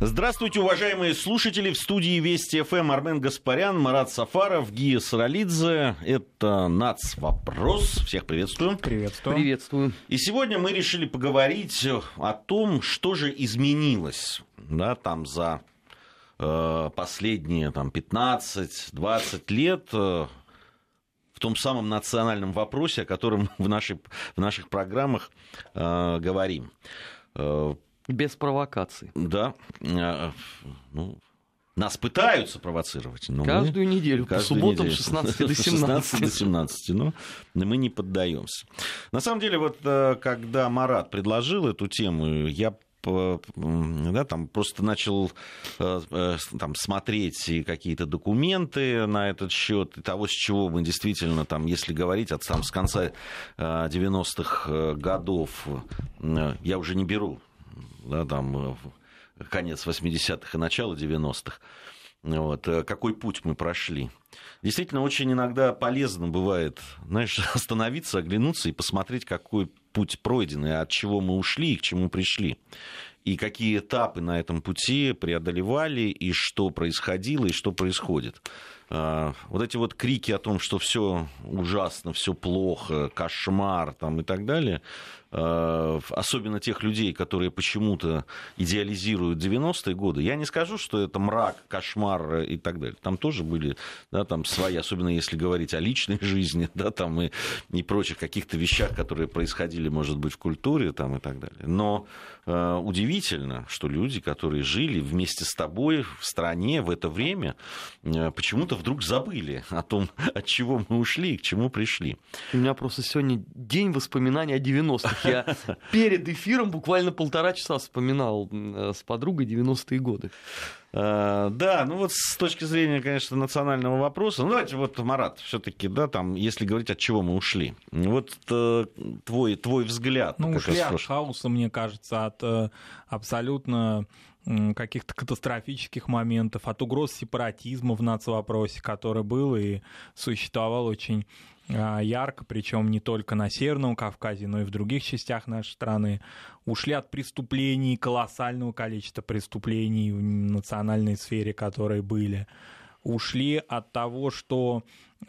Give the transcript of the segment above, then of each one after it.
Здравствуйте, уважаемые слушатели. В студии Вести ФМ Армен Гаспарян, Марат Сафаров, Гия Саралидзе. Это НАЦ Вопрос. Всех приветствую. Приветствую. Приветствую. И сегодня мы решили поговорить о том, что же изменилось да, там за э, последние там, 15-20 лет э, в том самом национальном вопросе, о котором в, нашей, в наших программах э, говорим. Э, без провокаций. Да. А, ну, нас пытаются провоцировать. Но каждую мы, неделю, каждую по субботам неделю, 16 до 17. 16 до 17, но мы не поддаемся. На самом деле, вот э, когда Марат предложил эту тему, я да, там просто начал э, э, там, смотреть какие-то документы на этот счет, и того, с чего мы действительно, там, если говорить от, там, с конца 90-х годов, я уже не беру да, там, э, конец 80-х и начало 90-х. Вот, э, какой путь мы прошли. Действительно, очень иногда полезно бывает, знаешь, остановиться, оглянуться и посмотреть, какой путь пройден, и от чего мы ушли и к чему пришли. И какие этапы на этом пути преодолевали, и что происходило, и что происходит. А, вот эти вот крики о том, что все ужасно, все плохо, кошмар там, и так далее, Э, особенно тех людей, которые почему-то идеализируют 90-е годы, я не скажу, что это мрак, кошмар и так далее. Там тоже были да, там свои, особенно если говорить о личной жизни, да, там и, и прочих каких-то вещах, которые происходили, может быть, в культуре там, и так далее. Но э, удивительно, что люди, которые жили вместе с тобой в стране в это время, э, почему-то вдруг забыли о том, от чего мы ушли и к чему пришли. У меня просто сегодня день воспоминаний о 90-х. Я перед эфиром буквально полтора часа вспоминал э, с подругой 90-е годы. Э, да, ну вот с точки зрения, конечно, национального вопроса, ну давайте вот, Марат, все-таки, да, там, если говорить, от чего мы ушли, вот э, твой, твой взгляд. Ну, ушли от хаоса, мне кажется, от абсолютно каких-то катастрофических моментов, от угроз сепаратизма в нацвопросе, который был и существовал очень а, ярко, причем не только на Северном Кавказе, но и в других частях нашей страны, ушли от преступлений, колоссального количества преступлений в национальной сфере, которые были, ушли от того, что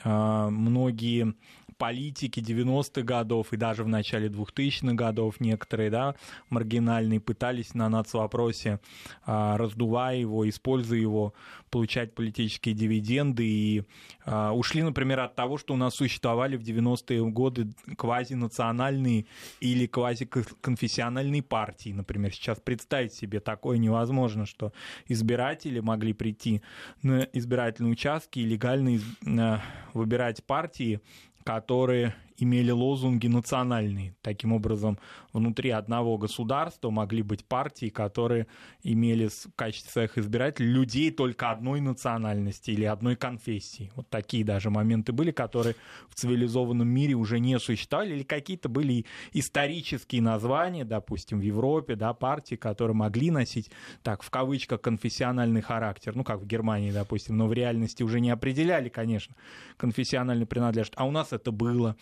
э, многие политики 90-х годов и даже в начале 2000-х годов некоторые, да, маргинальные, пытались на нацвопросе, а, раздувая его, используя его, получать политические дивиденды и а, ушли, например, от того, что у нас существовали в 90-е годы квазинациональные или квазиконфессиональные партии, например. Сейчас представить себе такое невозможно, что избиратели могли прийти на избирательные участки и легально а, выбирать партии, которые имели лозунги национальные. Таким образом, внутри одного государства могли быть партии, которые имели в качестве своих избирателей людей только одной национальности или одной конфессии. Вот такие даже моменты были, которые в цивилизованном мире уже не существовали, или какие-то были исторические названия, допустим, в Европе, да, партии, которые могли носить, так, в кавычках, конфессиональный характер, ну, как в Германии, допустим, но в реальности уже не определяли, конечно, конфессиональную принадлежность. А у нас это было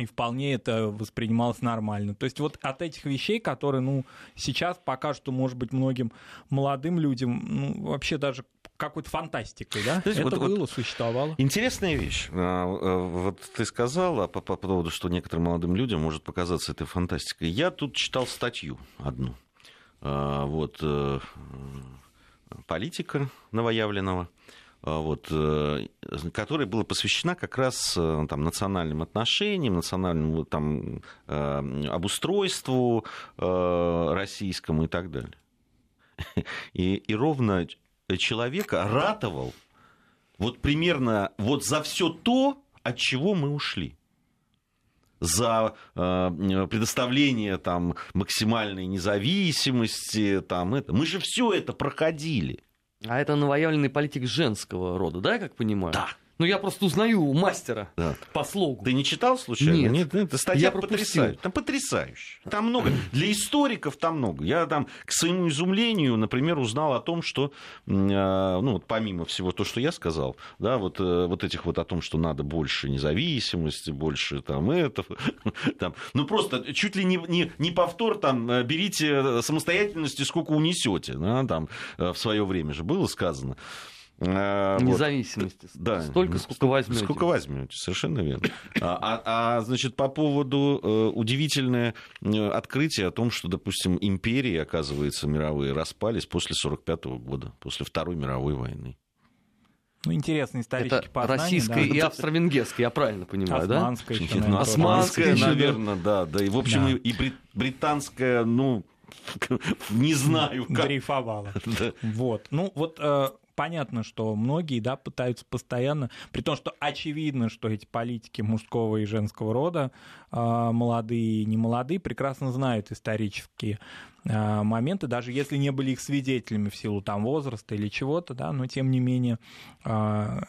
и вполне это воспринималось нормально. То есть вот от этих вещей, которые, ну, сейчас пока что, может быть, многим молодым людям, ну, вообще даже какой-то фантастикой, да? Есть, это вот, было, вот существовало. Интересная вещь. А, а, вот ты сказала по, по поводу, что некоторым молодым людям может показаться это фантастикой. Я тут читал статью одну. А, вот э, политика новоявленного вот, э, которая была посвящена как раз э, там, национальным отношениям, национальному там, э, обустройству российскому и так далее. И, и ровно человека ратовал вот примерно вот за все то, от чего мы ушли за э, предоставление там максимальной независимости, там это. Мы же все это проходили. А это новоявленный политик женского рода, да, я как понимаю? Да. Ну, я просто узнаю мастера Да. по слогу. Ты не читал случайно? Нет. это статья Я пропустил. потрясающая. Там потрясающе. Там много. Для историков там много. Я там, к своему изумлению, например, узнал о том, что, а, ну, вот помимо всего то, что я сказал, да, вот, э, вот этих вот о том, что надо больше независимости, больше там это, там, ну, просто чуть ли не, не, не повтор, там, э, берите самостоятельности, сколько унесете, да, там, э, в свое время же было сказано. А, вот. Независимости. Да. Столько, сколько возьмете. Сколько возьмете, совершенно верно. А, а- а, значит, по поводу э, удивительное э, открытие о том, что, допустим, империи, оказывается, мировые распались после 45 года, после Второй мировой войны. Ну, интересные исторические Это познания. российская да. и австро-венгерская, я правильно понимаю, да? Османская еще, Ну, наверное, тоже. Османская да. наверное, да, да. И, в общем, Да. и, и брит- британская, ну, не знаю, как. дрейфовала. Да. Вот. Ну, вот э, понятно, что многие, да, пытаются постоянно, при том, что очевидно, что эти политики мужского и женского рода, э, молодые и немолодые, прекрасно знают исторические э, моменты, даже если не были их свидетелями в силу там возраста или чего-то, да, но тем не менее э,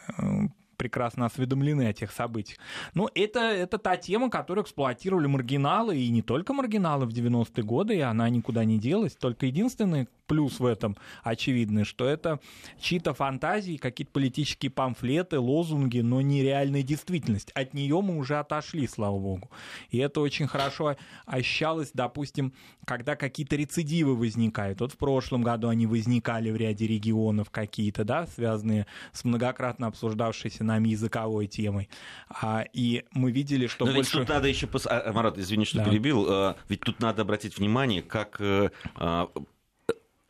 прекрасно осведомлены о тех событиях. Но это, это та тема, которую эксплуатировали маргиналы, и не только маргиналы в 90-е годы, и она никуда не делась. Только единственный плюс в этом очевидный, что это чьи-то фантазии, какие-то политические памфлеты, лозунги, но не реальная действительность. От нее мы уже отошли, слава богу. И это очень хорошо ощущалось, допустим, когда какие-то рецидивы возникают. Вот в прошлом году они возникали в ряде регионов какие-то, да, связанные с многократно обсуждавшейся нами языковой темой. А, и мы видели, что Но ведь больше... тут надо еще... пос- а, Марат, извини, что Да. перебил. а, Ведь тут надо обратить внимание, как э, а,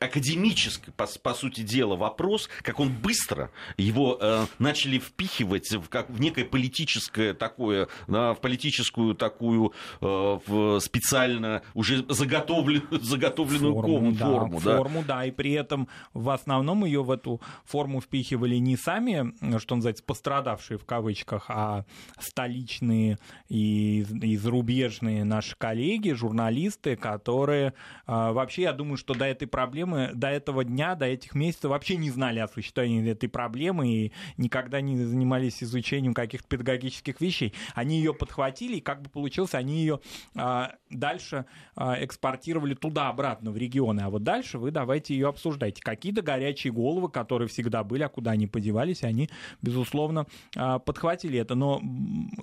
академический, по, по сути дела, вопрос, как он быстро его э, начали впихивать в, как, в некое политическое такое, да, в политическую такую э, в специально уже заготовленную, заготовленную кому- да, форму. да. форму, да, и при этом в основном ее в эту форму впихивали не сами, что называется, пострадавшие в кавычках, а столичные и, и зарубежные наши коллеги, журналисты, которые а, вообще, я думаю, что до этой проблемы, до этого дня, до этих месяцев вообще не знали о существовании этой проблемы и никогда не занимались изучением каких-то педагогических вещей. Они ее подхватили, и как бы получилось, они ее а, дальше а, экспортировали туда-обратно, в регионы. А вот дальше вы давайте ее обсуждайте. Какие-то горячие головы, которые всегда были, а куда они подевались, они, безусловно, а, подхватили это. Но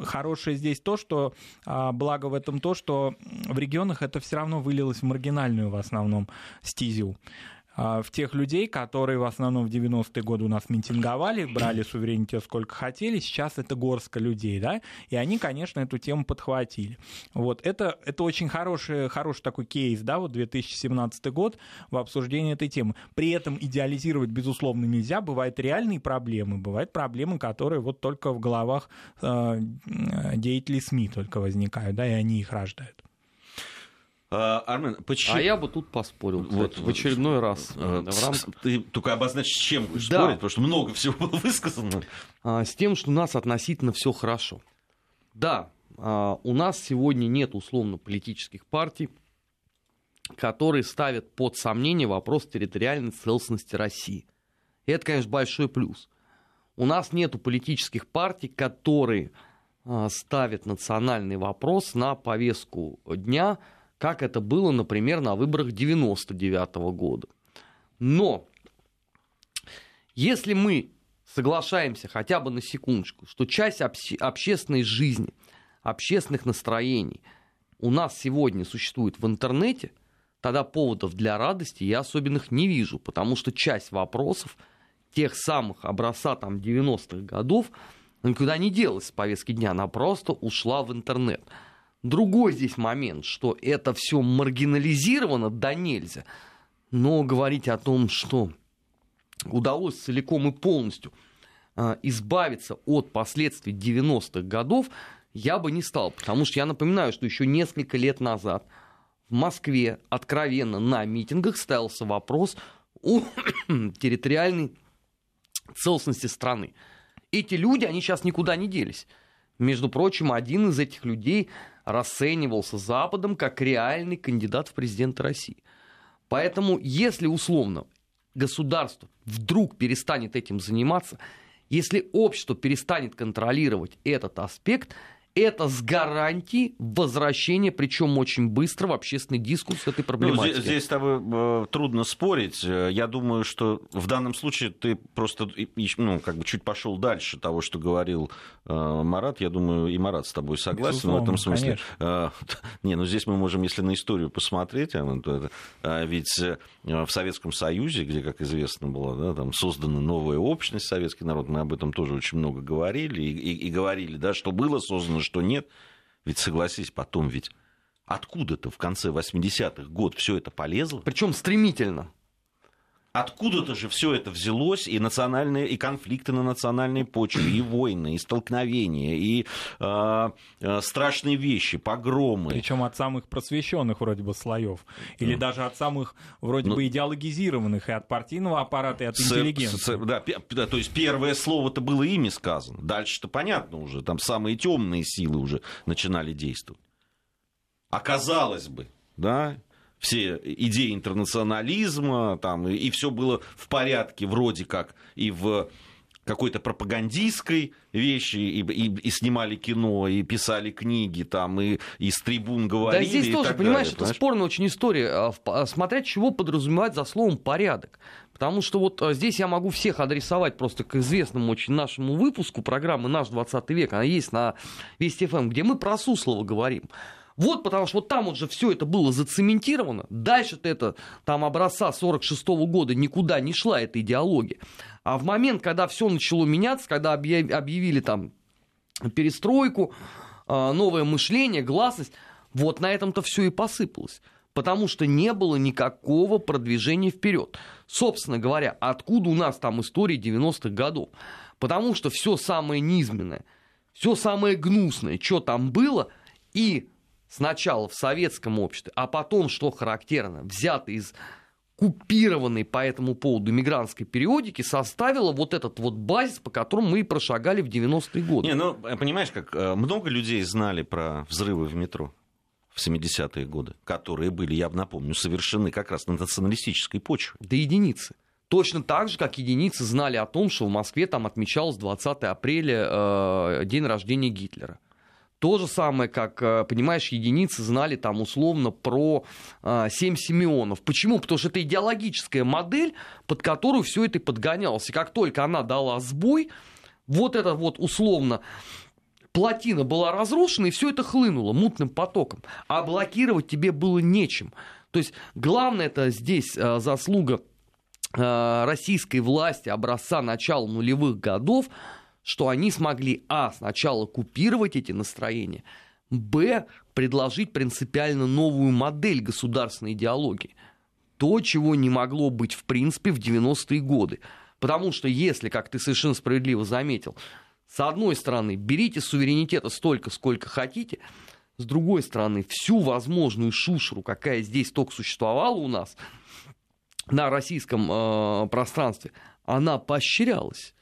хорошее здесь то, что а, благо в этом то, что в регионах это все равно вылилось в маргинальную в основном стезю в тех людей, которые в основном в 90-е годы у нас митинговали, брали суверенитет сколько хотели, сейчас это горстка людей, да, и они, конечно, эту тему подхватили. Вот, это, это очень хороший, хороший такой кейс, да, вот 2017 год в обсуждении этой темы. При этом идеализировать, безусловно, нельзя, бывают реальные проблемы, бывают проблемы, которые вот только в головах э, деятелей СМИ только возникают, да, и они их рождают. А, Армен, почему... А я бы тут поспорил, Вот, кстати, в очередной раз. Э, В с- рамках Ты только обозначь, с чем будешь Да. спорить, потому что много всего было высказано. а, с тем, что у нас относительно все хорошо. Да, а, у нас сегодня нет условно-политических партий, которые ставят под сомнение вопрос территориальной целостности России. И это, конечно, большой плюс. У нас нет политических партий, которые а, ставят национальный вопрос на повестку дня, как это было, например, на выборах 99 года. Но если мы соглашаемся хотя бы на секундочку, что часть обще- общественной жизни, общественных настроений у нас сегодня существует в интернете, тогда поводов для радости я особенных не вижу, потому что часть вопросов тех самых образца там 90-х годов никуда не делась с повестки дня, она просто ушла в интернет. Другой здесь момент, что это все маргинализировано да нельзя, но говорить о том, что удалось целиком и полностью а, избавиться от последствий 90-х годов, я бы не стал. Потому что я напоминаю, что еще несколько лет назад в Москве откровенно на митингах ставился вопрос о территориальной целостности страны. Эти люди, они сейчас никуда не делись. Между прочим, один из этих людей расценивался Западом как реальный кандидат в президенты России. Поэтому, если условно государство вдруг перестанет этим заниматься, Если общество перестанет контролировать этот аспект, это с гарантией возвращения, причем очень быстро, в общественный дискурс этой проблематики. Ну, здесь, здесь с тобой э, трудно спорить. Э, я думаю, что в данном случае ты просто ну, как бы чуть пошел дальше того, что говорил э, Марат. Я думаю, и Марат с тобой согласен Безусловно, в этом смысле. Э, не, ну здесь мы можем, если на историю посмотреть, а, то, э, ведь э, в Советском Союзе, где, как известно, была да, там создана новая общность, советский народ, мы об этом тоже очень много говорили, и, и, и говорили, да, что было создано, что нет. Ведь согласись, потом ведь откуда-то в конце 80-х год все это полезло. Причем стремительно. Откуда-то же все это взялось, и национальные, и конфликты на национальной почве, и войны, и столкновения, и э, э, страшные вещи, погромы. Причем от самых просвещенных вроде бы слоев, или mm. даже от самых вроде ну, бы идеологизированных и от партийного аппарата, и от интеллигенции. Да, да, то есть первое слово-то было ими сказано, дальше-то понятно уже, там самые темные силы уже начинали действовать. Оказалось бы, да, все идеи интернационализма, там, и, и все было в порядке вроде как и в какой-то пропагандистской вещи, и, и, и снимали кино, и писали книги, там, и, и с трибун говорили. Да, здесь тоже, понимаешь, далее, это понимаешь? спорная очень история. А, а, смотря чего подразумевать за словом порядок. Потому что вот а, здесь я могу всех адресовать просто к известному очень нашему выпуску программы «Наш 20 век». Она есть на Вести ФМ, эм, где мы про Суслова говорим. Вот потому что вот там вот же все это было зацементировано. Дальше-то это там образца 46 -го года никуда не шла эта идеология. А в момент, когда все начало меняться, когда объявили там перестройку, а, новое мышление, гласность, вот на этом-то все и посыпалось. Потому что не было никакого продвижения вперед. Собственно говоря, откуда у нас там история 90-х годов? Потому что все самое низменное, все самое гнусное, что там было, и сначала в советском обществе, а потом, что характерно, взято из купированной по этому поводу мигрантской периодики составила вот этот вот базис, по которому мы и прошагали в 90-е годы. Не, ну, понимаешь, как э, много людей знали про взрывы в метро в 70-е годы, которые были, я напомню, совершены как раз на националистической почве. Да единицы. Точно так же, как единицы знали о том, что в Москве там отмечалось 20 апреля э, день рождения Гитлера. То же самое, как, э, понимаешь, единицы знали там условно про э, семь Симеонов. Почему? Потому что это идеологическая модель, под которую все это и подгонялось. И как только она дала сбой, вот это вот условно плотина была разрушена, и все это хлынуло мутным потоком. А блокировать тебе было нечем. То есть главное это здесь э, заслуга российской власти образца начала нулевых годов, что они смогли, а, сначала купировать эти настроения, б, предложить принципиально новую модель государственной идеологии. То, чего не могло быть в принципе в 90-е годы. Потому что если, как ты совершенно справедливо заметил, с одной стороны, берите суверенитета столько, сколько хотите, с другой стороны, всю возможную шушеру, какая здесь только существовала у нас на российском э, пространстве, она поощрялась.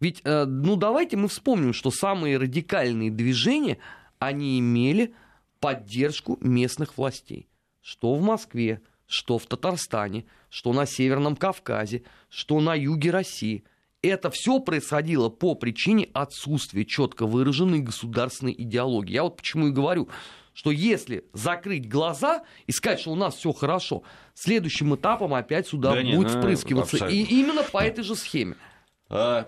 Ведь, э, ну давайте мы вспомним, что самые радикальные движения, они имели поддержку местных властей. Что в Москве, что в Татарстане, что на Северном Кавказе, что на юге России. Это все происходило по причине отсутствия четко выраженной государственной идеологии. Я вот почему и говорю, что если закрыть глаза и сказать, что у нас все хорошо, следующим этапом опять сюда да будет нет, ну, впрыскиваться. Абсолютно. И именно по этой же схеме. А,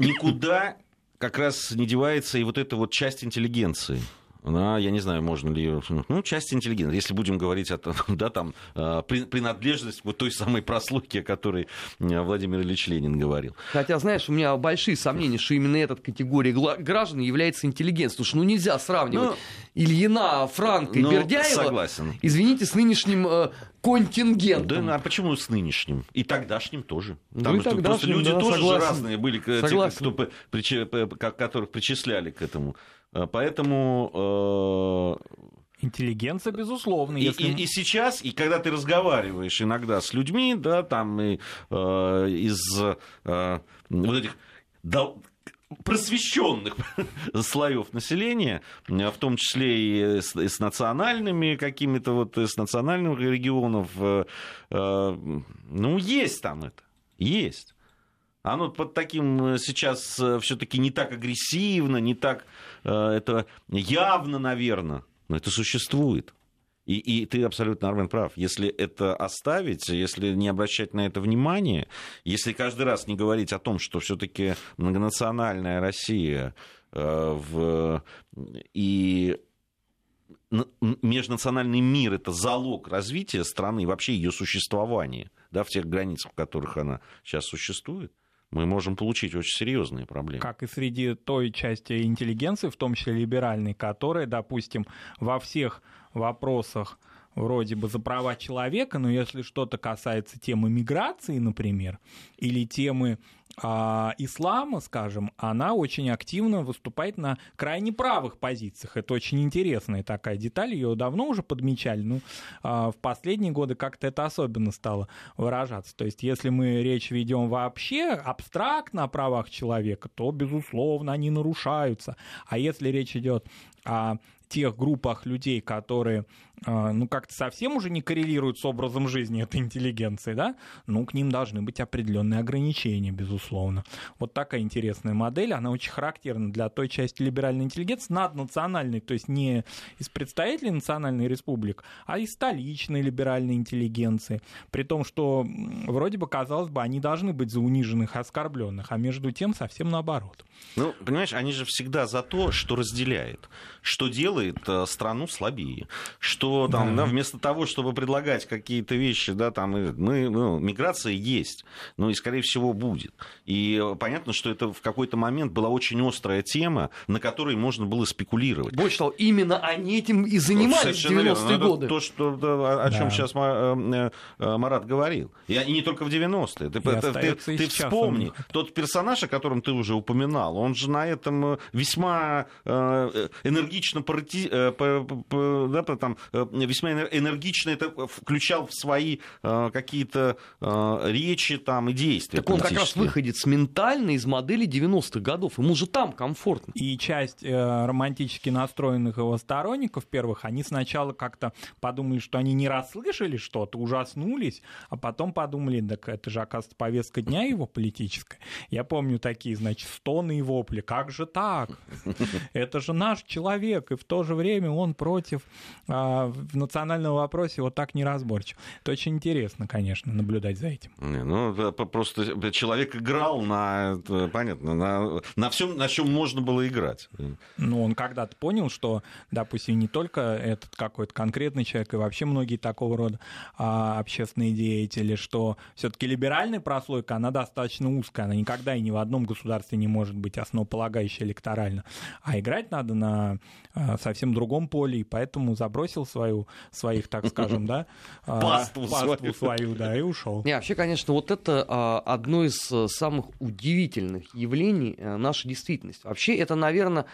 никуда как раз не девается и вот эта вот часть интеллигенции она, я не знаю, можно ли. Ну, часть интеллигентной, если будем говорить о да, там, а, принадлежность вот той самой прослойки, о которой Владимир Ильич Ленин говорил. Хотя, знаешь, у меня большие сомнения, что именно эта категория граждан является интеллигенцией. Потому что ну, нельзя сравнивать ну, Ильина, Франка и ну, Бердяева, согласен. извините, с нынешним э, контингентом. Да, ну, а почему с нынешним? И тогдашним тоже. Там ну, и тогдашним, люди да, тоже согласен. разные были, согласен. те, кто, которых причисляли к этому. Э, поэтому... Э, Интеллигенция, безусловно. И, если... и, и сейчас, и когда ты разговариваешь иногда с людьми, да, там и, э, из э, вот этих дол- просвещенных слоев населения, в том числе и с, и с национальными какими-то вот, с национальных регионов, э, э, ну, есть там это, есть. Оно под таким сейчас все-таки не так агрессивно, не так это явно, наверное, но это существует. И, и ты абсолютно, Армен, прав. Если это оставить, если не обращать на это внимания, если каждый раз не говорить о том, что все-таки многонациональная Россия э, в, и межнациональный мир это залог развития страны, вообще ее существования, да, в тех границах, в которых она сейчас существует, мы можем получить очень серьезные проблемы. Как и среди той части интеллигенции, в том числе либеральной, которая, допустим, во всех вопросах вроде бы за права человека, но если что-то касается темы миграции, например, или темы а, ислама, скажем, она очень активно выступает на крайне правых позициях. Это очень интересная такая деталь, ее давно уже подмечали, но а, в последние годы как-то это особенно стало выражаться. То есть если мы речь ведем вообще абстрактно о правах человека, то, безусловно, они нарушаются. А если речь идет о тех группах людей, которые, а, ну, как-то совсем уже не коррелируют с образом жизни этой интеллигенции, да, ну, к ним должны быть определенные ограничения, безусловно. Вот такая интересная модель, она очень характерна для той части либеральной интеллигенции, наднациональной, то есть не из представителей национальной республик, а из столичной либеральной интеллигенции. При том, что вроде бы, казалось бы, они должны быть за униженных, оскорбленных, а между тем совсем наоборот. Ну, понимаешь, они же всегда за то, что разделяет, что делает э, страну слабее, что там, да. Да, вместо того, чтобы предлагать какие-то вещи, да, там, мы, ну, миграция есть, ну, и, скорее всего, будет. И понятно, что это в какой-то момент была очень острая тема, на которой можно было спекулировать. Больше того, именно они этим и занимались в 90-е ну, годы. То, что, о чем да. сейчас э, э, Марат говорил. И не только в 90-е. Ты, ты, ты, ты вспомни, тот персонаж, о котором ты уже упоминал, он же на этом э, весьма э, энергично парти... Э, да, там, весьма энергично это включал в свои какие-то речи там, и действия. Так он как раз выходит ментально из модели 90-х годов. Ему же там комфортно. И часть романтически настроенных его сторонников первых, они сначала как-то подумали, что они не расслышали что-то, ужаснулись, а потом подумали, так это же, оказывается, повестка дня его политическая. Я помню такие, значит, стоны и вопли. Как же так? Это же наш человек, и в то же время он против а, в национальном вопросе вот так неразборчив. Это очень интересно, конечно, наблюдать за этим. Не, ну, просто человек играл на, понятно, на, на всем, на чем можно было играть. Ну, он когда-то понял, что, допустим, не только этот какой-то конкретный человек, и вообще многие такого рода а, общественные деятели, что все-таки либеральная прослойка, она достаточно узкая, она никогда и ни в одном государстве не может быть основополагающей электорально. А играть надо на а, совсем другом поле, и поэтому забросил свою, своих, так скажем, да, а, паству, паству свою, да, и ушел. Не, вообще, конечно, вот это а, одно из э, самых удивительных явлений э, нашей действительности. Вообще, это, наверное,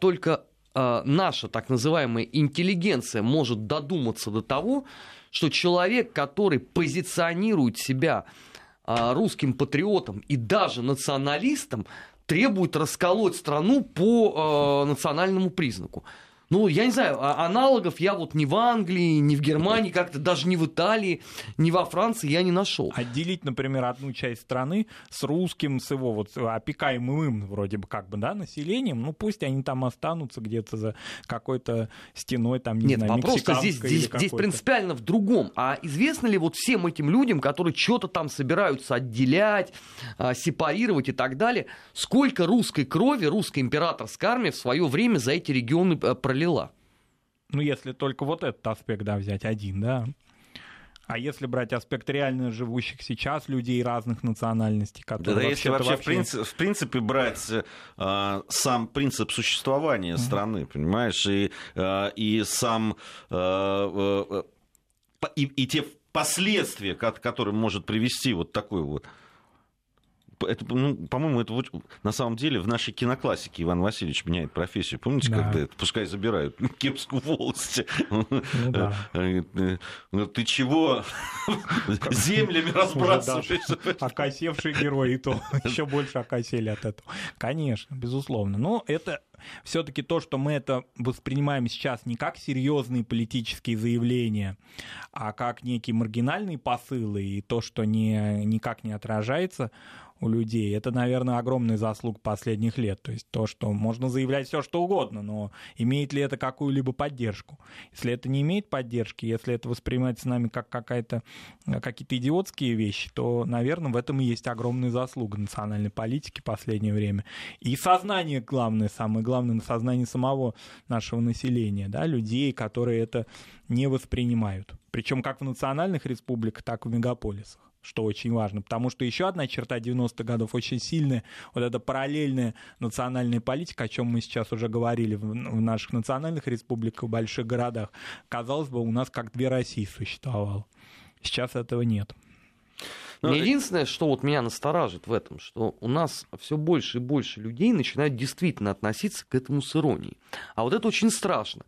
только наша так называемая интеллигенция может додуматься до того, что человек, который позиционирует себя русским патриотом и даже националистом, требует расколоть страну по э, национальному признаку. Ну, я не знаю, а аналогов я вот ни в Англии, ни в Германии, как-то даже ни в Италии, ни во Франции я не нашел. Отделить, например, одну часть страны с русским, с его вот опекаемым вроде бы как бы, да, населением, ну пусть они там останутся где-то за какой-то стеной, там, не Нет, знаю, вопрос здесь, здесь, здесь принципиально в другом. А известно ли вот всем этим людям, которые что-то там собираются отделять, а, сепарировать и так далее, сколько русской крови, русской императорской армии в свое время за эти регионы э, пролила. Ну, если только вот этот аспект, да, взять один, да. А если брать аспект реально живущих сейчас людей разных национальностей, которые да, если вообще, вообще... В, принципе, в принципе брать э, сам принцип существования mm-hmm. страны, понимаешь, и, э, и сам э, э, и, и те последствия, к которым может привести вот такой вот это, ну, по-моему, это вот, на самом деле в нашей киноклассике Иван Васильевич меняет профессию. Помните, да. когда это, пускай забирают кепскую волость. Ну, да. Э, ну, ты чего землями разбрасываешься? Окосевший герой, и то еще больше окосели от этого. Конечно, безусловно. Но это все-таки то, что мы это воспринимаем сейчас не как серьезные политические заявления, а как некие маргинальные посылы, и то, что не, никак не отражается у людей. Это, наверное, огромный заслуг последних лет. То есть то, что можно заявлять все, что угодно, но имеет ли это какую-либо поддержку? Если это не имеет поддержки, если это воспринимается нами как какая-то, какие-то идиотские вещи, то, наверное, в этом и есть огромная заслуга национальной политики в последнее время. И сознание главное, самое главное, на сознание самого нашего населения, да, людей, которые это не воспринимают. Причем как в национальных республиках, так и в мегаполисах что очень важно, потому что еще одна черта 90-х годов очень сильная, вот эта параллельная национальная политика, о чем мы сейчас уже говорили в наших национальных республиках, в больших городах, казалось бы, у нас как две России существовало. Сейчас этого нет. Но единственное, что вот меня настораживает в этом, что у нас все больше и больше людей начинают действительно относиться к этому с иронией. А вот это очень страшно.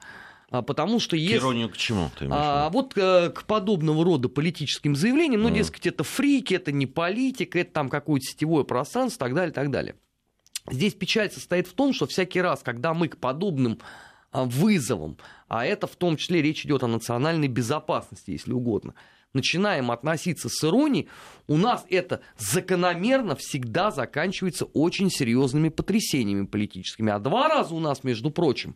А, потому что если... Иронию к чему ты а, Вот а, к подобного рода политическим заявлениям, ну, mm. дескать, это фрики, это не политика, это там какое-то сетевое пространство, так далее, так далее. Здесь печаль состоит в том, что всякий раз, когда мы к подобным а, вызовам, а это в том числе речь идет о национальной безопасности, если угодно, начинаем относиться с иронией, у нас это закономерно всегда заканчивается очень серьезными потрясениями политическими. А два раза у нас, между прочим,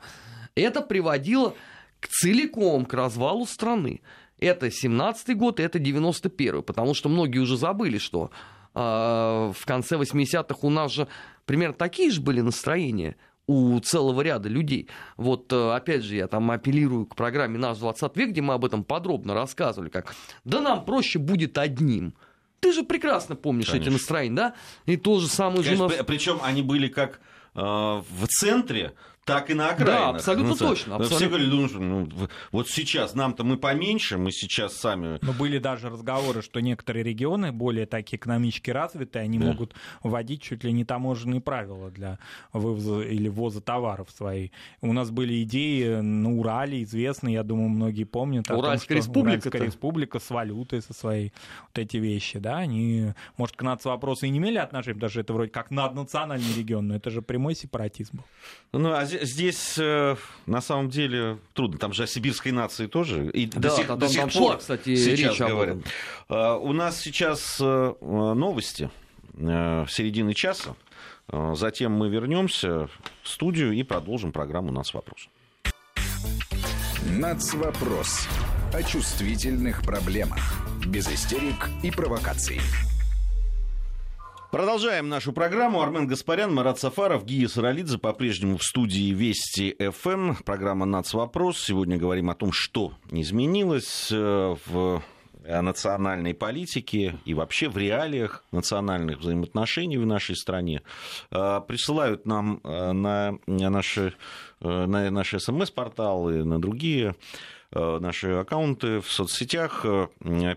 это приводило к целиком к развалу страны. Это 17-й год, это 91-й, потому что многие уже забыли, что э, в конце 80-х у нас же примерно такие же были настроения у целого ряда людей. Вот, э, опять же, я там апеллирую к программе «Наш 20 век», где мы об этом подробно рассказывали, как «да нам проще будет одним». Ты же прекрасно помнишь Конечно. эти настроения, да? И то же самое Конечно, же нас... Причем они были как э, в центре, так и на окраинах. Да, абсолютно ну, точно. Абсолютно. Все говорили, ну, ну, вот сейчас нам-то мы поменьше, мы сейчас сами... Но были даже разговоры, что некоторые регионы, более такие экономически развитые, они да. могут вводить чуть ли не таможенные правила для вывоза или ввоза товаров свои. У нас были идеи на Урале, известные, я думаю, многие помнят. Уральская том, республика. Уральская республика с валютой, со своей, вот эти вещи, да, они, может, к нацвопросу и не имели отношения, даже это вроде как наднациональный регион, но это же прямой сепаратизм был. Ну, а здесь э, на самом деле трудно. Там же о сибирской нации тоже. И да, до сих, там, до сих там пор, кстати, сейчас речь говорят. Э, у нас сейчас э, новости середины часа. Затем мы вернемся в студию и продолжим программу «Нац вопрос». «Нац вопрос» о чувствительных проблемах. Без истерик и провокаций. Продолжаем нашу программу. Армен Гаспарян, Марат Сафаров, Гия Саралидзе по-прежнему в студии Вести ФМ. Программа «Нац. Вопрос». Сегодня говорим о том, что изменилось э, в национальной политике и вообще в реалиях национальных взаимоотношений в нашей стране. Э, присылают нам э, на наши, на наши смс-порталы, на другие Э, наши аккаунты в соцсетях э,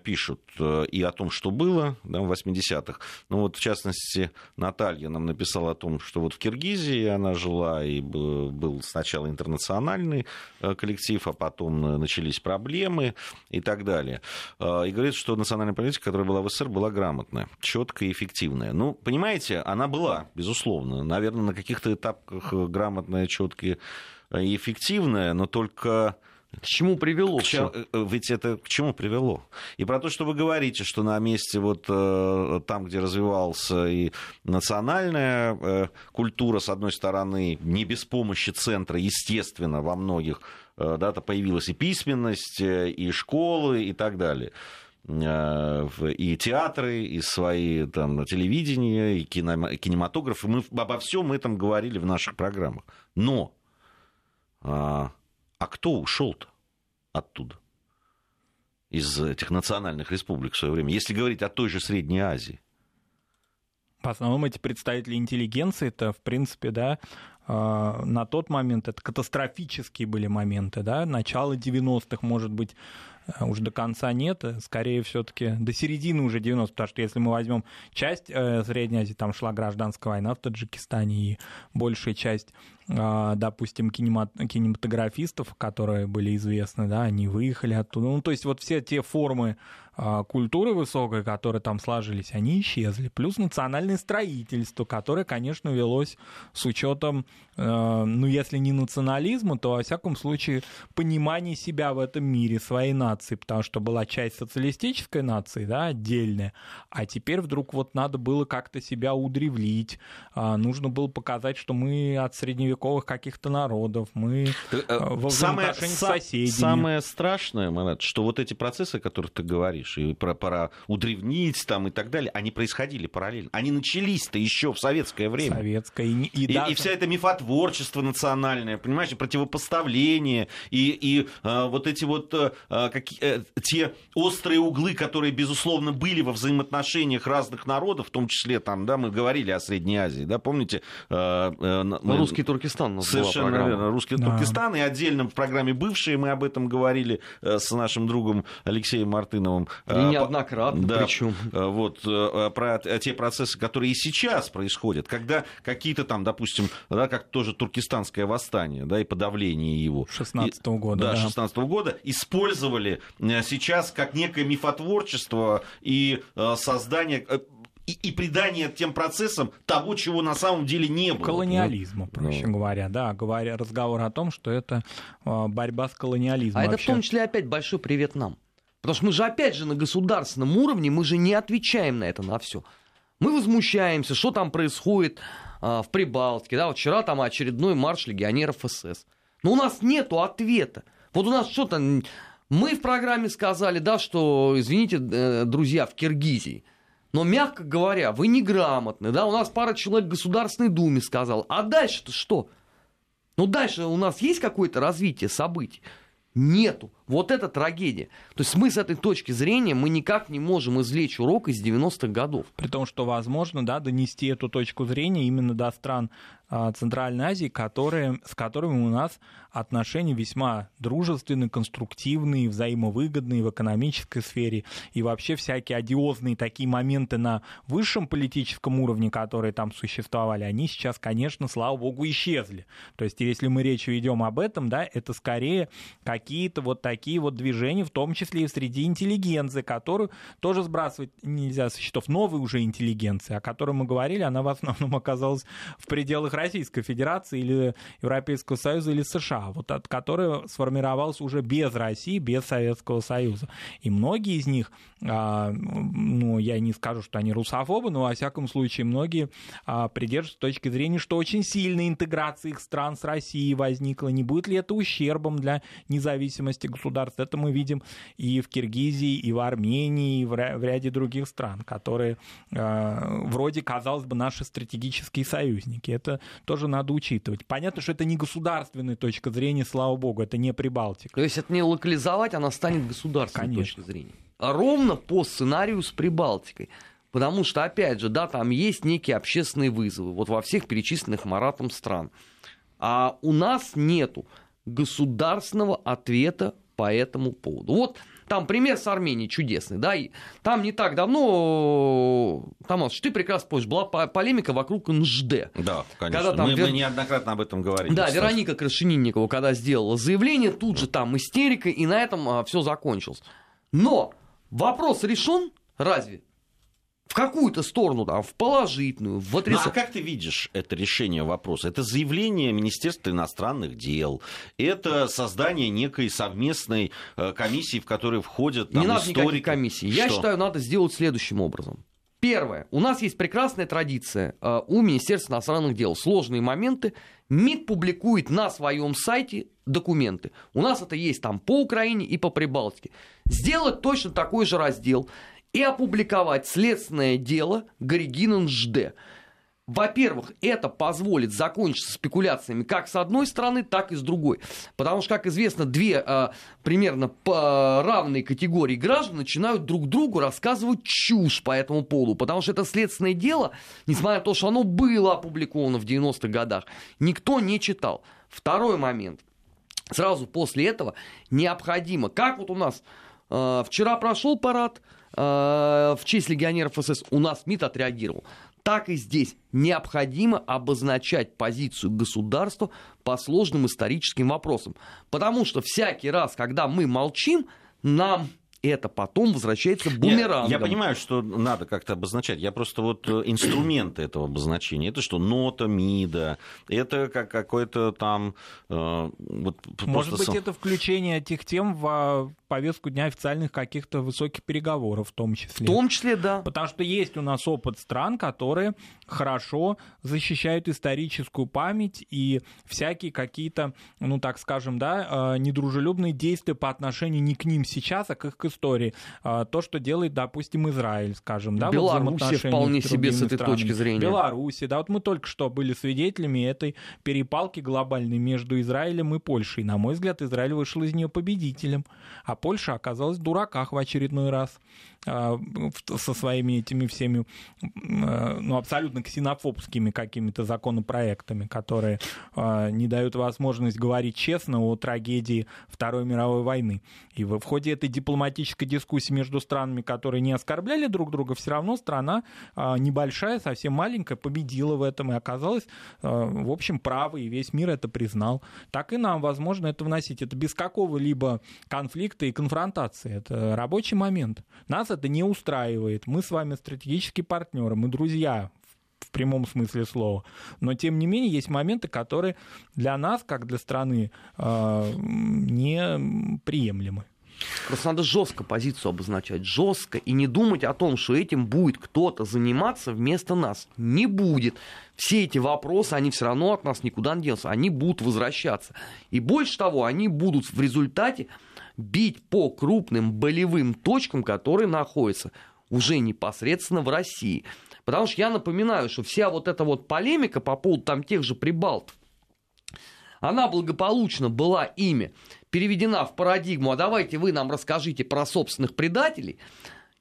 пишут э, и о том, что было да, в 80-х. Ну вот, в частности, Наталья нам написала о том, что вот в Киргизии она жила, и был сначала интернациональный коллектив, а потом начались проблемы и так далее. И говорит, что национальная политика, которая была в СССР, была грамотная, четкая и эффективная. Ну, понимаете, она была, безусловно. Наверное, на каких-то этапах грамотная, четкая и эффективная, но только к чему привело? К чем, э, э, ведь это к чему привело? И про то, что вы говорите, что на месте вот э, там, где развивалась и национальная культура, с одной стороны, не без помощи центра, естественно, во многих, э, да, появилась и письменность, и школы, и так далее и театры, и свои там, телевидения, и кинематограф. И мы обо всем этом говорили в наших программах. Но а, кто ушел-то оттуда? Из этих национальных республик в свое время, если говорить о той же Средней Азии. В основном эти представители интеллигенции, это, в принципе, да, а, на тот момент это катастрофические были моменты, да, начало 90-х, может быть, уж до конца нет, э, скорее все-таки до середины уже 90 потому что если мы возьмем часть э, Средней Азии, там шла гражданская война в Таджикистане, и большая часть а, допустим, кинематографистов, которые были известны, да, они выехали оттуда. Ну, то есть вот все те формы а, культуры высокой, которые там сложились, они исчезли. Плюс национальное строительство, которое, конечно, велось с учетом, э, ну, если не национализма, то, во всяком случае, понимания себя в этом мире, своей нации, потому что была часть социалистической нации, да, отдельная, а теперь вдруг вот надо было как-то себя удревлить, а, нужно было показать, что мы от средневековых каких-то народов, мы э, э, во самое, с соседями. Самое страшное, Манат, что вот эти процессы, о которых ты говоришь, и про, про удревнить там и так далее, они происходили параллельно. Они начались-то еще в советское время. Советское. И, и, и, даже... и вся эта мифотворчество национальное, понимаешь, противопоставление, и, и а, вот эти вот а, какие, а, те острые углы, которые, безусловно, были во взаимоотношениях разных народов, в том числе там, да, мы говорили о Средней Азии, да, помните? А, мы... Русский Туркестан у Совершенно верно, Русский да. Туркестан, и отдельно в программе «Бывшие» мы об этом говорили с нашим другом Алексеем Мартыновым и а, неоднократно да, причем. Вот, э, про те процессы, которые и сейчас происходят, когда какие-то там, допустим, да, как тоже туркестанское восстание, да, и подавление его. 16 -го года. Да, 16 -го года использовали э, сейчас как некое мифотворчество и э, создание и, и придание тем процессам того, чего на самом деле не было. Колониализма, проще ну. говоря, да, говоря разговор о том, что это борьба с колониализмом. А вообще. это в том числе опять большой привет нам. Потому что мы же опять же на государственном уровне, мы же не отвечаем на это, на все. Мы возмущаемся, что там происходит а, в Прибалтике. Да, вот вчера там очередной марш легионеров СС. Но у нас нету ответа. Вот у нас что-то... Мы в программе сказали, да, что, извините, э, друзья, в Киргизии. Но, мягко говоря, вы неграмотны, да, у нас пара человек в Государственной Думе сказал. А дальше-то что? Ну, дальше у нас есть какое-то развитие событий? Нету. Вот это трагедия. То есть мы с этой точки зрения мы никак не можем извлечь урок из 90-х годов. При том, что возможно да, донести эту точку зрения именно до стран а, Центральной Азии, которые, с которыми у нас отношения весьма дружественные, конструктивные, взаимовыгодные в экономической сфере. И вообще всякие одиозные такие моменты на высшем политическом уровне, которые там существовали, они сейчас, конечно, слава богу, исчезли. То есть если мы речь ведем об этом, да, это скорее какие-то вот такие такие вот движения, в том числе и среди интеллигенции, которую тоже сбрасывать нельзя со счетов. Новой уже интеллигенции, о которой мы говорили, она в основном оказалась в пределах Российской Федерации или Европейского Союза или США, вот от которой сформировалась уже без России, без Советского Союза. И многие из них, а, ну, я не скажу, что они русофобы, но, во всяком случае, многие а, придерживаются точки зрения, что очень сильная интеграция их стран с Россией возникла. Не будет ли это ущербом для независимости? Государств. Это мы видим и в Киргизии, и в Армении, и в ряде других стран, которые э, вроде, казалось бы, наши стратегические союзники. Это тоже надо учитывать. Понятно, что это не государственная точка зрения, слава богу, это не Прибалтика. То есть это не локализовать, она станет государственной Конечно. точкой зрения. Ровно по сценарию с Прибалтикой. Потому что, опять же, да, там есть некие общественные вызовы, вот во всех перечисленных Маратом стран. А у нас нету государственного ответа по этому поводу. Вот там пример с Арменией чудесный, да, и там не так давно, Тамас, ты прекрасно помнишь, была полемика вокруг НЖД. Да, конечно, когда там мы, Вер... мы неоднократно об этом говорили. Да, кстати. Вероника Крашенинникова, когда сделала заявление, тут же там истерика, и на этом а, все закончилось. Но вопрос решен, разве? В какую-то сторону, там, в положительную, в отрицательную. Ну, а как ты видишь это решение вопроса? Это заявление Министерства иностранных дел, это создание некой совместной э, комиссии, в которую входят там, Не надо историки. никаких комиссий. Я Что? считаю, надо сделать следующим образом. Первое. У нас есть прекрасная традиция э, у Министерства иностранных дел. Сложные моменты. МИД публикует на своем сайте документы. У нас это есть там по Украине и по Прибалтике. Сделать точно такой же раздел и опубликовать следственное дело Горегинен ЖД. Во-первых, это позволит закончиться спекуляциями как с одной стороны, так и с другой. Потому что, как известно, две э, примерно по равной категории граждан начинают друг другу рассказывать чушь по этому поводу. Потому что это следственное дело, несмотря на то, что оно было опубликовано в 90-х годах, никто не читал. Второй момент. Сразу после этого необходимо, как вот у нас Э, вчера прошел парад в честь легионеров СС. У нас МИД отреагировал. Так и здесь необходимо обозначать позицию государства по сложным историческим вопросам. Потому что всякий раз, когда мы молчим, нам это потом возвращается бумерангом. Я, я понимаю, что надо как-то обозначать. Я просто вот э, инструменты этого обозначения. Это что, нота, МИДа, это как какой-то там... Э, вот Может быть, сам... это включение этих тем в повестку дня официальных каких-то высоких переговоров в том числе. В том числе, да. Потому что есть у нас опыт стран, которые хорошо защищают историческую память и всякие какие-то, ну так скажем, да, э, недружелюбные действия по отношению не к ним сейчас, а к их истории. А, то, что делает, допустим, Израиль, скажем, да, Беларусь вполне себе с этой странами. точки зрения. Беларуси, да, вот мы только что были свидетелями этой перепалки глобальной между Израилем и Польшей. На мой взгляд, Израиль вышел из нее победителем, а Польша оказалась в дураках в очередной раз. А, со своими этими всеми а, ну, абсолютно ксенофобскими какими-то законопроектами, которые не дают возможность говорить честно о трагедии Второй мировой войны. И в ходе этой дипломатической дискуссии между странами, которые не оскорбляли друг друга, все равно страна небольшая, совсем маленькая, победила в этом и оказалась, в общем, правой, и весь мир это признал. Так и нам возможно это вносить. Это без какого-либо конфликта и конфронтации. Это рабочий момент. Нас это не устраивает. Мы с вами стратегические партнеры, мы друзья в прямом смысле слова. Но, тем не менее, есть моменты, которые для нас, как для страны, э, неприемлемы. Просто надо жестко позицию обозначать, жестко, и не думать о том, что этим будет кто-то заниматься вместо нас. Не будет. Все эти вопросы, они все равно от нас никуда не денутся, они будут возвращаться. И больше того, они будут в результате бить по крупным болевым точкам, которые находятся уже непосредственно в России. Потому что я напоминаю, что вся вот эта вот полемика по поводу там тех же прибалтов, она благополучно была ими переведена в парадигму, а давайте вы нам расскажите про собственных предателей.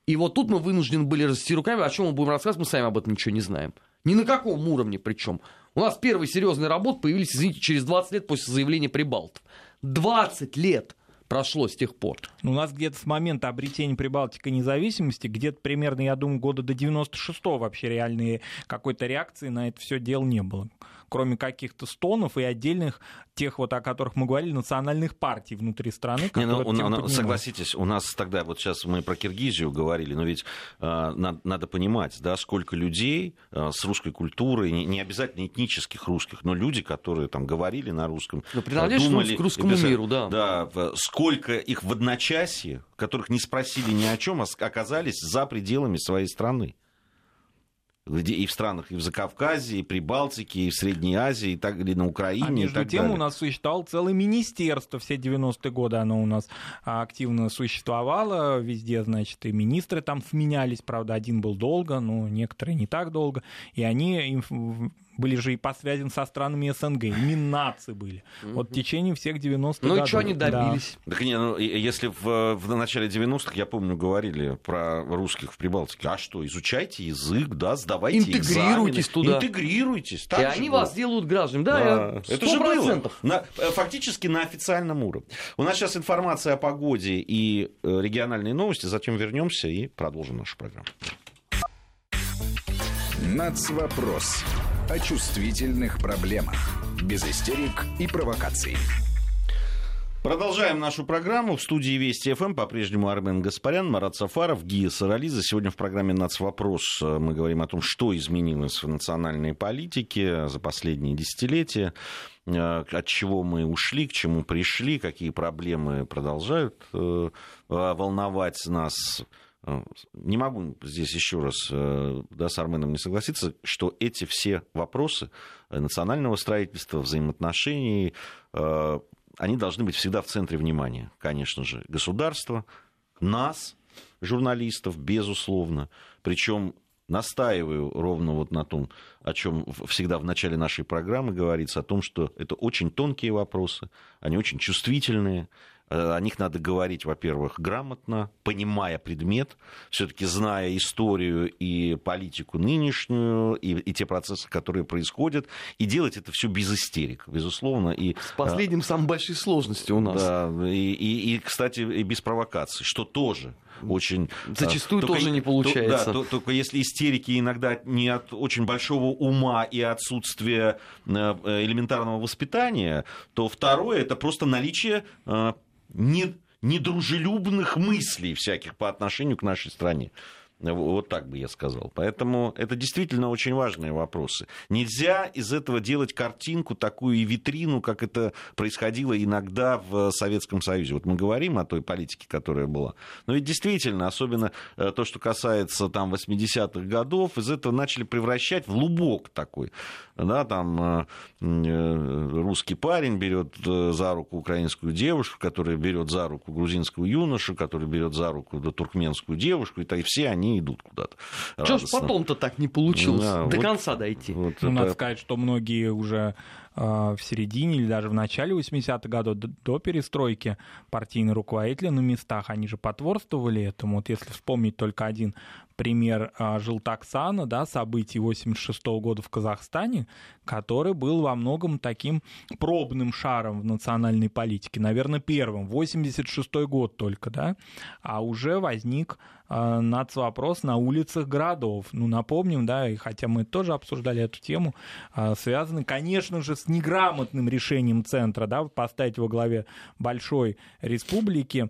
И вот тут мы вынуждены были расти руками, о чем мы будем рассказывать, мы сами об этом ничего не знаем. Ни на каком уровне причем. У нас первые серьезные работы появились, извините, через 20 лет после заявления прибалтов. 20 лет! прошло с тех пор? Ну, у нас где-то с момента обретения Прибалтики независимости, где-то примерно, я думаю, года до 96-го вообще реальной какой-то реакции на это все дело не было кроме каких-то стонов и отдельных тех, вот, о которых мы говорили, национальных партий внутри страны. Не, ну, ну, согласитесь, у нас тогда, вот сейчас мы про Киргизию говорили, но ведь э, надо, надо понимать, да, сколько людей э, с русской культурой, не, не обязательно этнических русских, но люди, которые там говорили на русском, но э, думали... к русскому миру, да. Да, сколько их в одночасье, которых не спросили ни о чем, оказались за пределами своей страны где и в странах, и в Закавказье, и при Балтике, и в Средней Азии, и так, или на Украине. А между и так тем далее. у нас существовало целое министерство все 90-е годы, оно у нас активно существовало, везде, значит, и министры там сменялись, правда, один был долго, но некоторые не так долго, и они были же и по связям со странами СНГ, Миннации были. Вот в течение всех 90-х ну, годов. Ну и что они добились? Да. Так не, ну, если в, в начале 90-х, я помню, говорили про русских в Прибалтике, а что, изучайте язык, да, сдавайте Интегрируйтесь экзамены, туда. Интегрируйтесь. И они было. вас сделают гражданами. Да, да. Это же было. На, э, фактически на официальном уровне. У нас сейчас информация о погоде и э, региональные новости, затем вернемся и продолжим нашу программу. Нацвопрос о чувствительных проблемах. Без истерик и провокаций. Продолжаем нашу программу. В студии Вести ФМ по-прежнему Армен Гаспарян, Марат Сафаров, Гия Сарализа. Сегодня в программе «Нацвопрос» мы говорим о том, что изменилось в национальной политике за последние десятилетия, э, от чего мы ушли, к чему пришли, какие проблемы продолжают э, волновать нас не могу здесь еще раз э, да, с Арменом не согласиться, что эти все вопросы национального строительства, взаимоотношений, э, они должны быть всегда в центре внимания. Конечно же, государство, нас, журналистов, безусловно. Причем настаиваю ровно вот на том, о чем всегда в начале нашей программы говорится, о том, что это очень тонкие вопросы, они очень чувствительные, Э, о них надо говорить, во-первых, грамотно, понимая предмет, все-таки зная историю и политику нынешнюю, и, и те процессы, которые происходят, и делать это все без истерик, безусловно. И, С последним самые большие сложности у нас. Да, и, и, и, кстати, и без провокаций, что тоже очень... Зачастую только, тоже не получается. Да, только если истерики иногда не от очень большого ума и отсутствия э, элементарного воспитания, то второе это просто наличие э, недружелюбных мыслей всяких по отношению к нашей стране. Вот так бы я сказал. Поэтому это действительно очень важные вопросы. Нельзя из этого делать картинку, такую и витрину, как это происходило иногда в Советском Союзе. Вот мы говорим о той политике, которая была. Но ведь действительно, особенно э, то, что касается там 80-х годов, из этого начали превращать в лубок такой. Да, там э, э, русский парень берет за руку украинскую девушку, которая берет за руку грузинскую юношу, который берет за руку туркменскую девушку, и все они идут куда-то. Что ж потом-то так не получилось? Да, До вот, конца дойти. Вот ну, это... Надо сказать, что многие уже э, в середине или даже в начале 80-х годов до, до перестройки партийные руководители на местах, они же потворствовали этому. Вот если вспомнить только один пример а, Жилтаксана, да, событий 86 года в Казахстане, который был во многом таким пробным шаром в национальной политике, наверное, первым, 86 год только, да, а уже возник а, нацвопрос на улицах городов. Ну, напомним, да, и хотя мы тоже обсуждали эту тему, а, связанный, конечно же, с неграмотным решением центра, да, поставить во главе большой республики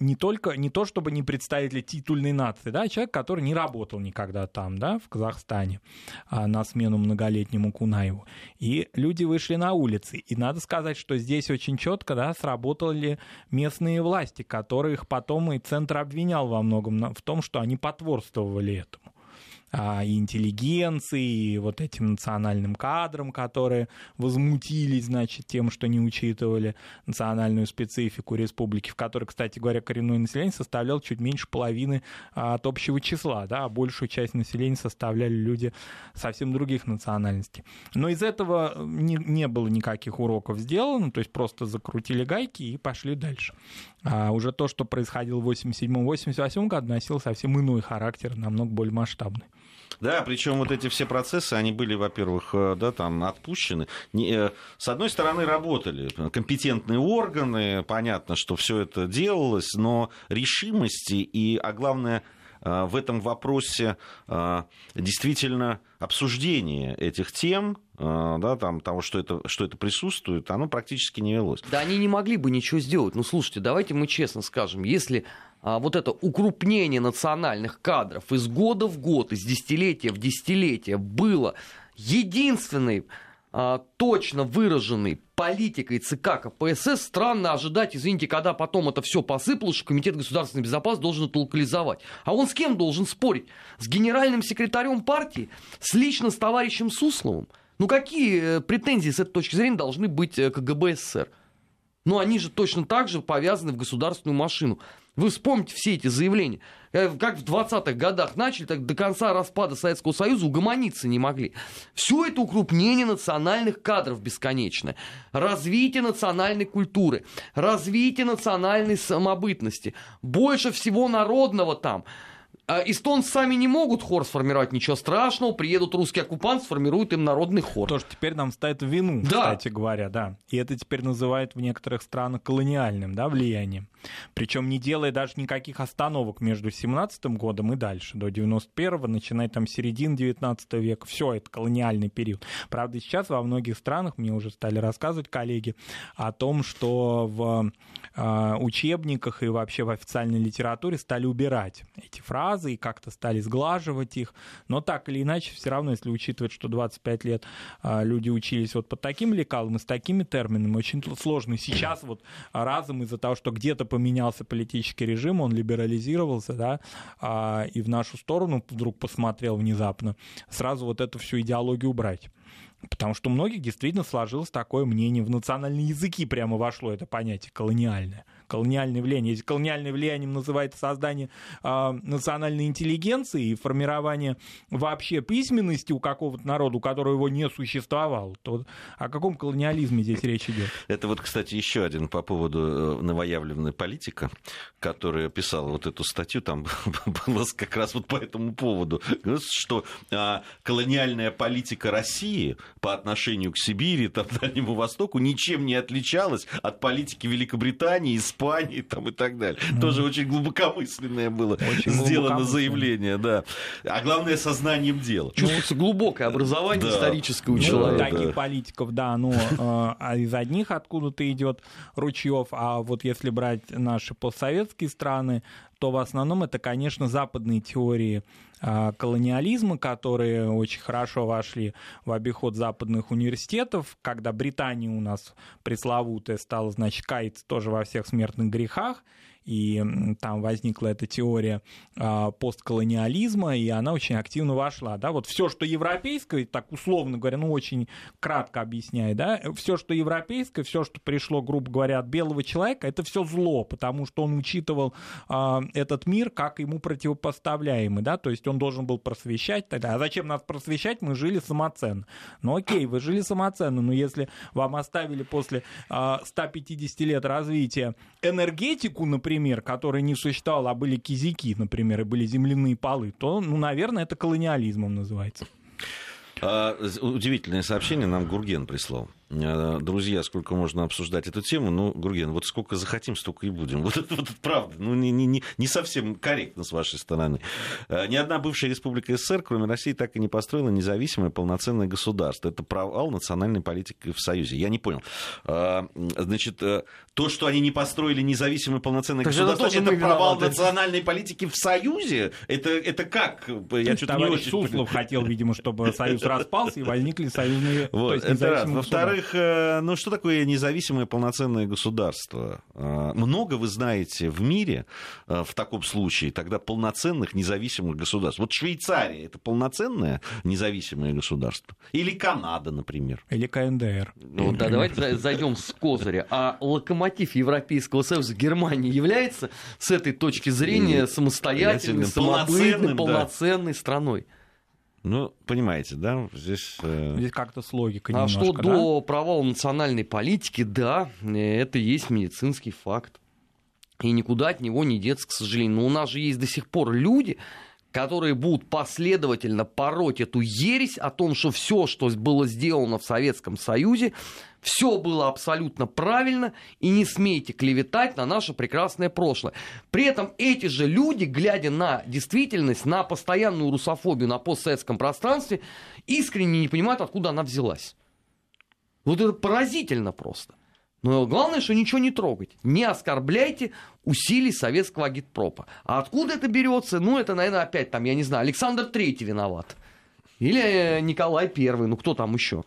не только, не то чтобы не представители титульной нации, да, а человек, который не работал никогда там, да, в Казахстане, а, на смену многолетнему Кунаеву. И люди вышли на улицы. И надо сказать, что здесь очень четко, да, сработали местные власти, которых потом и Центр обвинял во многом в том, что они потворствовали этому. А, и интеллигенции, и вот этим национальным кадрам, которые возмутились, значит, тем, что не учитывали национальную специфику республики, в которой, кстати говоря, коренное население составляло чуть меньше половины а, от общего числа, да, а большую часть населения составляли люди совсем других национальностей. Но из этого не, не было никаких уроков сделано, то есть просто закрутили гайки и пошли дальше. А уже то, что происходило в 87-88 году, носило совсем иной характер, намного более масштабный. Да, причем вот эти все процессы, они были, во-первых, э, да, там отпущены. Э, с одной стороны, работали компетентные органы, понятно, что все это делалось, но решимости и, а главное, э, в этом вопросе действительно обсуждение этих тем, да, там, того, что это, что это присутствует, оно практически не велось. Да они не могли бы ничего сделать. Ну, слушайте, давайте мы честно скажем, если а, вот это укрупнение национальных кадров из года в год, из десятилетия в десятилетие было единственной а, точно выраженной политикой ЦК КПСС, странно ожидать, извините, когда потом это все посыпалось, что Комитет государственной безопасности должен это локализовать. А он с кем должен спорить? С генеральным секретарем партии? С лично с товарищем Сусловым? Ну какие э, претензии с этой точки зрения должны быть э, КГБ СССР? Ну они же точно так же повязаны в государственную машину. Вы вспомните все эти заявления. Э, как в 20-х годах начали, так до конца распада Советского Союза угомониться не могли. Все это укрупнение национальных кадров бесконечное. Развитие национальной культуры. Развитие национальной самобытности. Больше всего народного там. А эстонцы сами не могут хор сформировать, ничего страшного, приедут русские оккупанты, сформируют им народный хор. То, что теперь нам ставят в вину, да. кстати говоря, да. И это теперь называют в некоторых странах колониальным да, влиянием. Причем не делая даже никаких остановок между 17 годом и дальше, до 91-го, начиная там середины 19 века. Все, это колониальный период. Правда, сейчас во многих странах, мне уже стали рассказывать коллеги, о том, что в э, учебниках и вообще в официальной литературе стали убирать эти фразы, фразы и как-то стали сглаживать их. Но так или иначе, все равно, если учитывать, что 25 лет а, люди учились вот под таким лекалом и с такими терминами, очень сложно сейчас вот разом из-за того, что где-то поменялся политический режим, он либерализировался, да, а, и в нашу сторону вдруг посмотрел внезапно, сразу вот эту всю идеологию убрать. Потому что у многих действительно сложилось такое мнение, в национальные языки прямо вошло это понятие колониальное колониальное влияние. Колониальное влиянием называется создание э, национальной интеллигенции и формирование вообще письменности у какого-то народа, у которого его не существовало, то о каком колониализме здесь речь идет? Это вот, кстати, еще один по поводу э, новоявленной политика, которая писала вот эту статью, там было как раз вот по этому поводу, что а, колониальная политика России по отношению к Сибири, там, Дальнему Востоку ничем не отличалась от политики Великобритании, Испании там, и так далее. Mm. Тоже очень глубокомысленное было очень сделано заявление, да. А главное, сознанием дела. Чувствуется глубокое образование да. историческое у ну, человека. Таких да. политиков, да, ну, э, из одних откуда-то идет ручьев, а вот если брать наши постсоветские страны, то в основном это, конечно, западные теории а, колониализма, которые очень хорошо вошли в обиход западных университетов, когда Британия у нас пресловутая стала, значит, каяться тоже во всех смертных грехах, и там возникла эта теория а, постколониализма, и она очень активно вошла. Да? Вот все, что европейское, так условно говоря, ну очень кратко объясняя, да, все, что европейское, все, что пришло, грубо говоря, от белого человека, это все зло, потому что он учитывал а, этот мир как ему противопоставляемый, да, то есть он должен был просвещать тогда. А зачем нас просвещать? Мы жили самоценно. Ну окей, вы жили самоценно, но если вам оставили после а, 150 лет развития энергетику, например, например, которые не существовало, а были кизики, например, и были земляные полы, то, ну, наверное, это колониализмом называется. А, удивительное сообщение нам Гурген прислал. Э, друзья, сколько можно обсуждать эту тему. Ну, Гурген, вот сколько захотим, столько и будем. Вот это, вот это правда. Ну, не, не, не совсем корректно с вашей стороны. Э, ни одна бывшая республика СССР, кроме России, так и не построила независимое полноценное государство. Это провал национальной политики в Союзе. Я не понял. Э, значит, то, что они не построили независимое полноценное так государство, это, это провал виноваты. национальной политики в Союзе? Это, это как? Я что-то не очень... Суслов хотел, видимо, чтобы Союз распался и возникли союзные... Вот, это раз. Во-вторых, во-вторых, э, ну что такое независимое полноценное государство? Э, много вы знаете в мире э, в таком случае тогда полноценных независимых государств. Вот Швейцария это полноценное независимое государство? Или Канада, например? Или КНДР? Ну да, давайте зайдем с козыря. А локомотив Европейского Союза Германии является с этой точки зрения самостоятельной, самобытной, полноценной страной? Ну, понимаете, да, здесь... Э... Здесь как-то с логикой А немножко, что да? до провала национальной политики, да, это есть медицинский факт. И никуда от него не деться, к сожалению. Но у нас же есть до сих пор люди, которые будут последовательно пороть эту ересь о том, что все, что было сделано в Советском Союзе, все было абсолютно правильно, и не смейте клеветать на наше прекрасное прошлое. При этом эти же люди, глядя на действительность, на постоянную русофобию на постсоветском пространстве, искренне не понимают, откуда она взялась. Вот это поразительно просто. Но главное, что ничего не трогать. Не оскорбляйте усилий советского агитпропа. А откуда это берется? Ну, это, наверное, опять там, я не знаю, Александр Третий виноват. Или э, Николай Первый, ну кто там еще?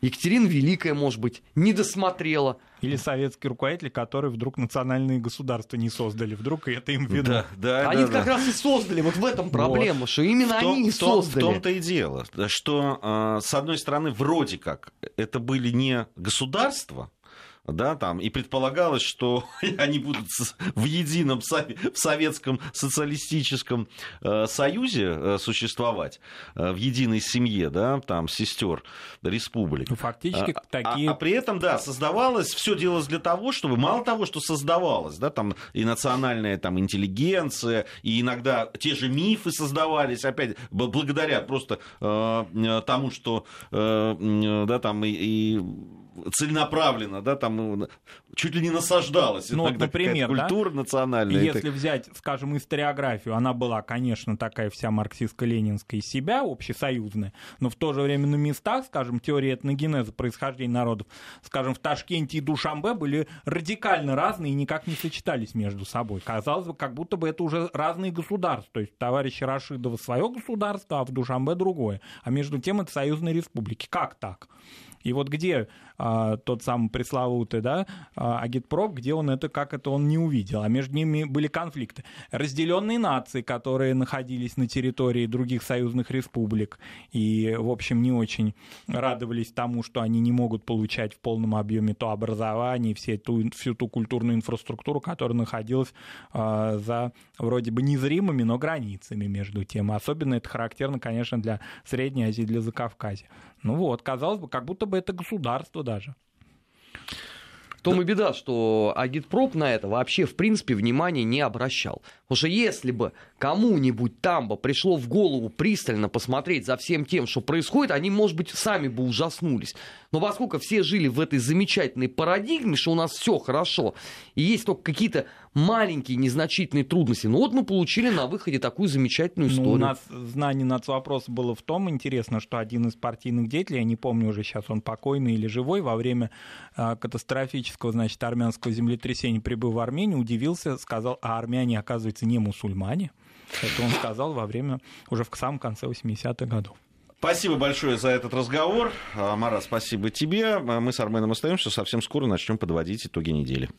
Екатерина Великая, может быть, не досмотрела. Или советские руководители, которые вдруг национальные государства не создали. Вдруг это им вину. Да, да, они да, как да. раз и создали. Вот в этом проблема, вот. что именно том, они и создали. В том-то и дело, что, э, с одной стороны, вроде как это были не государства, да, там, и предполагалось, что они будут в едином в Советском социалистическом э, союзе э, существовать, э, в единой семье, да, там, сестер республик. Ну, фактически а, такие... А, а при этом, да, создавалось, все делалось для того, чтобы, мало того, что создавалось, да, там, и национальная там интеллигенция, и иногда те же мифы создавались, опять, благодаря просто э, тому, что, э, да, там, и, и целенаправленно, да, там ну, чуть ли не насаждалась ну, иногда например, культура да? национальная. Если это... взять, скажем, историографию, она была, конечно, такая вся марксистско-ленинская из себя, общесоюзная, но в то же время на местах, скажем, теория этногенеза происхождения народов, скажем, в Ташкенте и Душамбе были радикально разные и никак не сочетались между собой. Казалось бы, как будто бы это уже разные государства. То есть товарищ Рашидова свое государство, а в Душамбе другое. А между тем это союзные республики. Как так? И вот где а, тот самый пресловутый, да, а, агитпроп, где он это, как это он не увидел, а между ними были конфликты. Разделенные нации, которые находились на территории других союзных республик и, в общем, не очень радовались тому, что они не могут получать в полном объеме то образование, все ту, всю ту культурную инфраструктуру, которая находилась а, за вроде бы незримыми, но границами между тем. Особенно это характерно, конечно, для Средней Азии, для Закавказья. Ну вот, казалось бы, как будто бы это государство даже. В том и беда, что агитпроп на это вообще, в принципе, внимания не обращал. Потому что если бы кому-нибудь там бы пришло в голову пристально посмотреть за всем тем, что происходит, они, может быть, сами бы ужаснулись. Но поскольку все жили в этой замечательной парадигме, что у нас все хорошо, и есть только какие-то маленькие незначительные трудности, ну вот мы получили на выходе такую замечательную историю. Ну, у нас знание над вопрос было в том, интересно, что один из партийных деятелей, я не помню уже сейчас, он покойный или живой, во время э, катастрофического, значит, армянского землетрясения, прибыв в Армению, удивился, сказал, а армяне, оказывается, не мусульмане. Это он сказал во время, уже в самом конце 80-х годов. Спасибо большое за этот разговор. А, Мара, спасибо тебе. А мы с Арменом остаемся. Совсем скоро начнем подводить итоги недели.